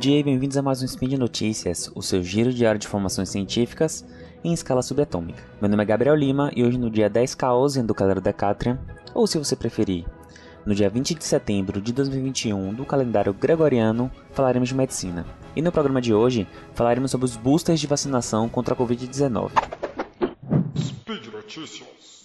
dia e bem-vindos a mais um Spin de Notícias, o seu giro diário de informações científicas em escala subatômica. Meu nome é Gabriel Lima e hoje no dia 10 Caosian do calendário Decatrian, ou se você preferir, no dia 20 de setembro de 2021 do calendário gregoriano, falaremos de medicina. E no programa de hoje, falaremos sobre os boosters de vacinação contra a Covid-19. Speed Notícias.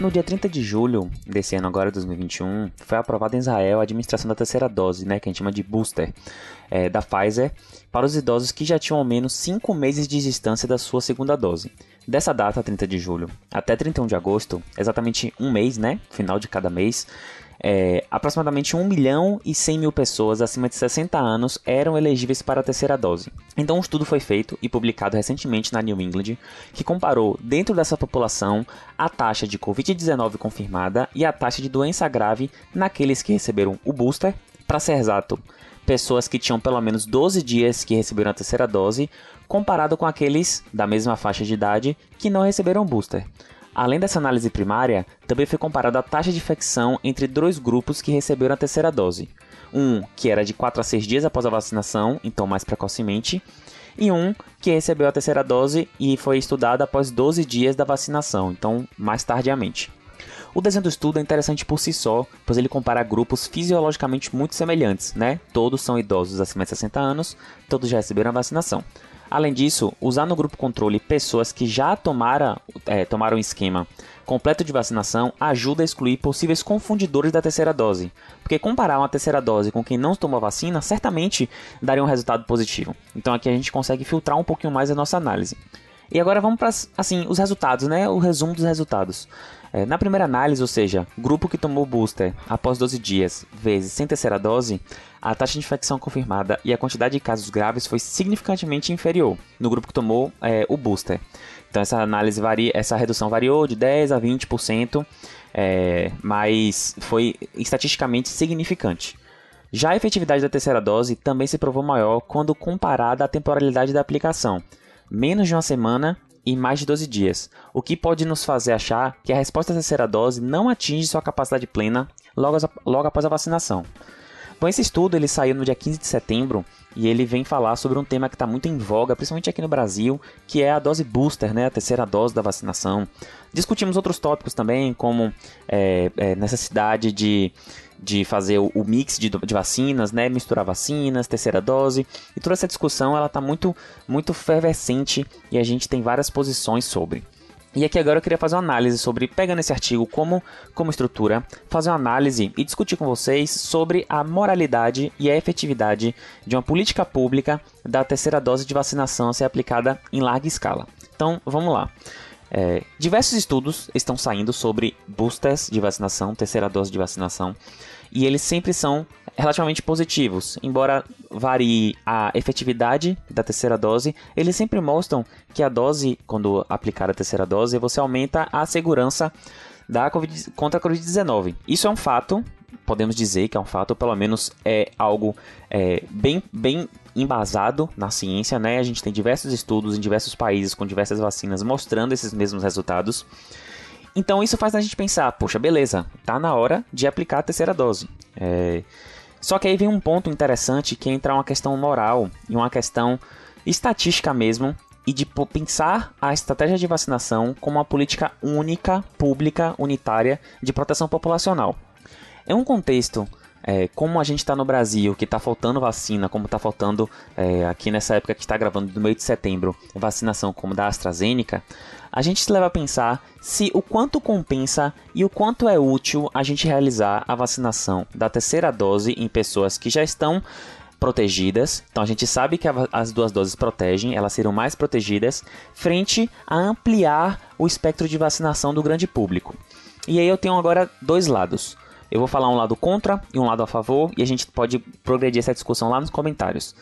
No dia 30 de julho desse ano agora, 2021, foi aprovada em Israel a administração da terceira dose, né, que a gente chama de booster, é, da Pfizer, para os idosos que já tinham ao menos 5 meses de distância da sua segunda dose. Dessa data, 30 de julho, até 31 de agosto, exatamente um mês, né, final de cada mês, é, aproximadamente 1 milhão e 100 mil pessoas acima de 60 anos eram elegíveis para a terceira dose. Então, um estudo foi feito e publicado recentemente na New England que comparou, dentro dessa população, a taxa de Covid-19 confirmada e a taxa de doença grave naqueles que receberam o booster. Para ser exato, pessoas que tinham pelo menos 12 dias que receberam a terceira dose, comparado com aqueles da mesma faixa de idade que não receberam booster. Além dessa análise primária, também foi comparada a taxa de infecção entre dois grupos que receberam a terceira dose. Um que era de 4 a 6 dias após a vacinação, então mais precocemente, e um que recebeu a terceira dose e foi estudado após 12 dias da vacinação, então mais tardiamente. O desenho do estudo é interessante por si só, pois ele compara grupos fisiologicamente muito semelhantes, né? Todos são idosos acima de 60 anos, todos já receberam a vacinação. Além disso, usar no grupo controle pessoas que já tomaram, é, tomaram um esquema completo de vacinação ajuda a excluir possíveis confundidores da terceira dose, porque comparar uma terceira dose com quem não tomou a vacina certamente daria um resultado positivo. Então aqui a gente consegue filtrar um pouquinho mais a nossa análise. E agora vamos para assim, os resultados, né? O resumo dos resultados. É, na primeira análise, ou seja, grupo que tomou booster após 12 dias vezes sem terceira dose, a taxa de infecção confirmada e a quantidade de casos graves foi significantemente inferior no grupo que tomou é, o booster. Então essa análise varia, essa redução variou de 10 a 20%, é, mas foi estatisticamente significante. Já a efetividade da terceira dose também se provou maior quando comparada à temporalidade da aplicação, menos de uma semana e mais de 12 dias, o que pode nos fazer achar que a resposta à terceira dose não atinge sua capacidade plena logo, logo após a vacinação. Bom, esse estudo ele saiu no dia 15 de setembro e ele vem falar sobre um tema que está muito em voga, principalmente aqui no Brasil, que é a dose booster, né, a terceira dose da vacinação. Discutimos outros tópicos também, como é, é, necessidade de, de fazer o, mix de, de, vacinas, né, misturar vacinas, terceira dose, e toda essa discussão ela está muito, muito fervescente e a gente tem várias posições sobre. E aqui agora eu queria fazer uma análise sobre, pegando esse artigo como, como estrutura, fazer uma análise e discutir com vocês sobre a moralidade e a efetividade de uma política pública da terceira dose de vacinação ser aplicada em larga escala. Então, vamos lá. É, diversos estudos estão saindo sobre boosters de vacinação, terceira dose de vacinação, e eles sempre são relativamente positivos. Embora varie a efetividade da terceira dose, eles sempre mostram que a dose, quando aplicar a terceira dose, você aumenta a segurança da COVID, contra a Covid-19. Isso é um fato, podemos dizer que é um fato, pelo menos é algo é, bem, bem embasado na ciência, né? A gente tem diversos estudos em diversos países com diversas vacinas mostrando esses mesmos resultados. Então isso faz a gente pensar, poxa, beleza, tá na hora de aplicar a terceira dose. É... Só que aí vem um ponto interessante que entrar uma questão moral e uma questão estatística mesmo e de pensar a estratégia de vacinação como uma política única, pública, unitária de proteção populacional. É um contexto é, como a gente está no Brasil, que está faltando vacina, como está faltando é, aqui nessa época que está gravando no meio de setembro, vacinação como da AstraZeneca, a gente se leva a pensar se o quanto compensa e o quanto é útil a gente realizar a vacinação da terceira dose em pessoas que já estão protegidas. Então a gente sabe que as duas doses protegem, elas serão mais protegidas frente a ampliar o espectro de vacinação do grande público. E aí eu tenho agora dois lados. Eu vou falar um lado contra e um lado a favor, e a gente pode progredir essa discussão lá nos comentários.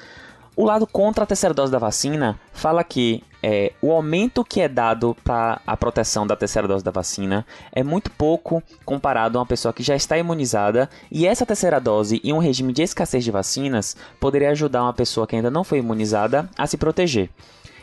O lado contra a terceira dose da vacina fala que é, o aumento que é dado para a proteção da terceira dose da vacina é muito pouco comparado a uma pessoa que já está imunizada, e essa terceira dose e um regime de escassez de vacinas poderia ajudar uma pessoa que ainda não foi imunizada a se proteger.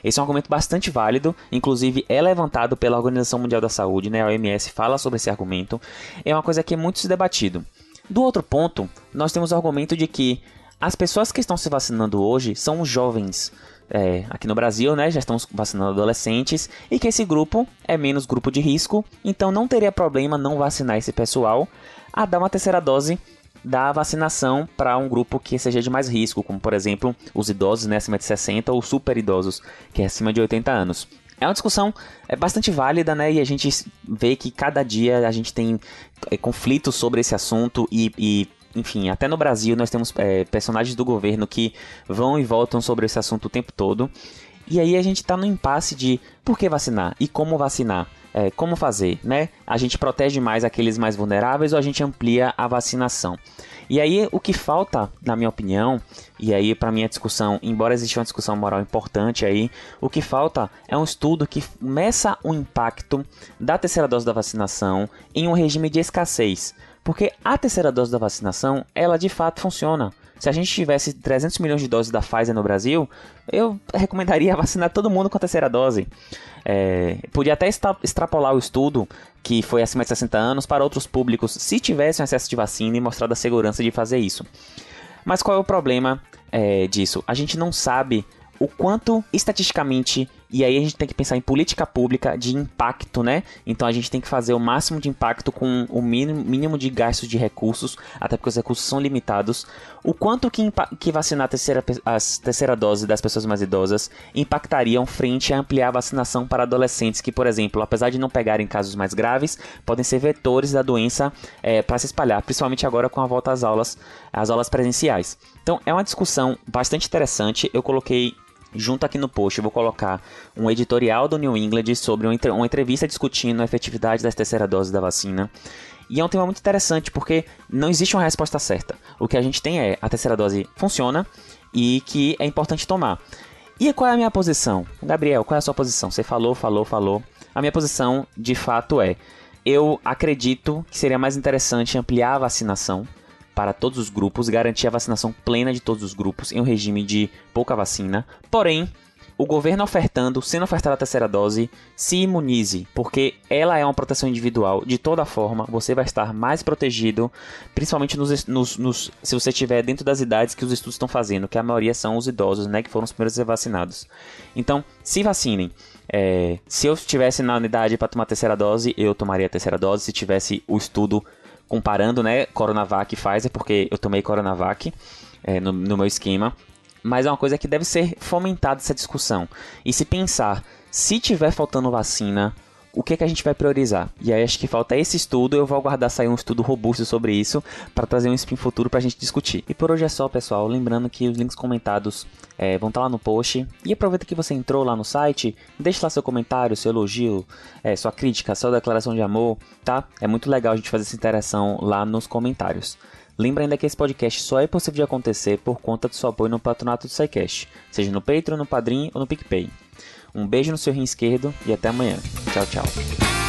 Esse é um argumento bastante válido, inclusive é levantado pela Organização Mundial da Saúde, né? A OMS fala sobre esse argumento. É uma coisa que é muito debatido. Do outro ponto, nós temos o argumento de que as pessoas que estão se vacinando hoje são jovens. É, aqui no Brasil, né, já estamos vacinando adolescentes e que esse grupo é menos grupo de risco, então não teria problema não vacinar esse pessoal a dar uma terceira dose da vacinação para um grupo que seja de mais risco, como por exemplo os idosos né, acima de 60 ou super idosos, que é acima de 80 anos. É uma discussão é bastante válida, né? E a gente vê que cada dia a gente tem é, conflitos sobre esse assunto e, e enfim, até no Brasil nós temos é, personagens do governo que vão e voltam sobre esse assunto o tempo todo. E aí a gente está no impasse de por que vacinar e como vacinar é, como fazer, né? A gente protege mais aqueles mais vulneráveis ou a gente amplia a vacinação? E aí o que falta, na minha opinião, e aí para minha discussão, embora exista uma discussão moral importante aí, o que falta é um estudo que meça o impacto da terceira dose da vacinação em um regime de escassez. Porque a terceira dose da vacinação, ela de fato funciona. Se a gente tivesse 300 milhões de doses da Pfizer no Brasil, eu recomendaria vacinar todo mundo com a terceira dose. É, podia até extrapolar o estudo, que foi acima de 60 anos, para outros públicos, se tivessem acesso de vacina e mostrar a segurança de fazer isso. Mas qual é o problema é, disso? A gente não sabe o quanto estatisticamente e aí a gente tem que pensar em política pública de impacto, né? Então a gente tem que fazer o máximo de impacto com o mínimo, mínimo de gastos de recursos, até porque os recursos são limitados. O quanto que, que vacinar a terceira, a terceira dose das pessoas mais idosas impactariam frente a ampliar a vacinação para adolescentes que, por exemplo, apesar de não pegarem casos mais graves, podem ser vetores da doença é, para se espalhar, principalmente agora com a volta às aulas, às aulas presenciais. Então é uma discussão bastante interessante. Eu coloquei Junto aqui no post eu vou colocar um editorial do New England sobre uma entrevista discutindo a efetividade das terceira doses da vacina. E é um tema muito interessante porque não existe uma resposta certa. O que a gente tem é a terceira dose funciona e que é importante tomar. E qual é a minha posição? Gabriel, qual é a sua posição? Você falou, falou, falou. A minha posição, de fato, é: eu acredito que seria mais interessante ampliar a vacinação para todos os grupos, garantir a vacinação plena de todos os grupos em um regime de pouca vacina. Porém, o governo ofertando, sendo ofertada a terceira dose, se imunize, porque ela é uma proteção individual. De toda forma, você vai estar mais protegido, principalmente nos, nos, nos, se você estiver dentro das idades que os estudos estão fazendo, que a maioria são os idosos, né, que foram os primeiros a ser vacinados. Então, se vacinem. É, se eu estivesse na unidade para tomar a terceira dose, eu tomaria a terceira dose. Se tivesse o estudo comparando, né, Coronavac e Pfizer, porque eu tomei Coronavac é, no, no meu esquema. Mas é uma coisa que deve ser fomentada essa discussão. E se pensar, se tiver faltando vacina, o que, é que a gente vai priorizar? E aí acho que falta esse estudo, eu vou aguardar sair um estudo robusto sobre isso para trazer um spin futuro para a gente discutir. E por hoje é só, pessoal. Lembrando que os links comentados é, vão estar tá lá no post. E aproveita que você entrou lá no site, deixe lá seu comentário, seu elogio, é, sua crítica, sua declaração de amor, tá? É muito legal a gente fazer essa interação lá nos comentários. Lembra ainda que esse podcast só é possível de acontecer por conta do seu apoio no patronato do SciCast, seja no Patreon, no Padrim ou no PicPay. Um beijo no seu rim esquerdo e até amanhã. Tchau, tchau.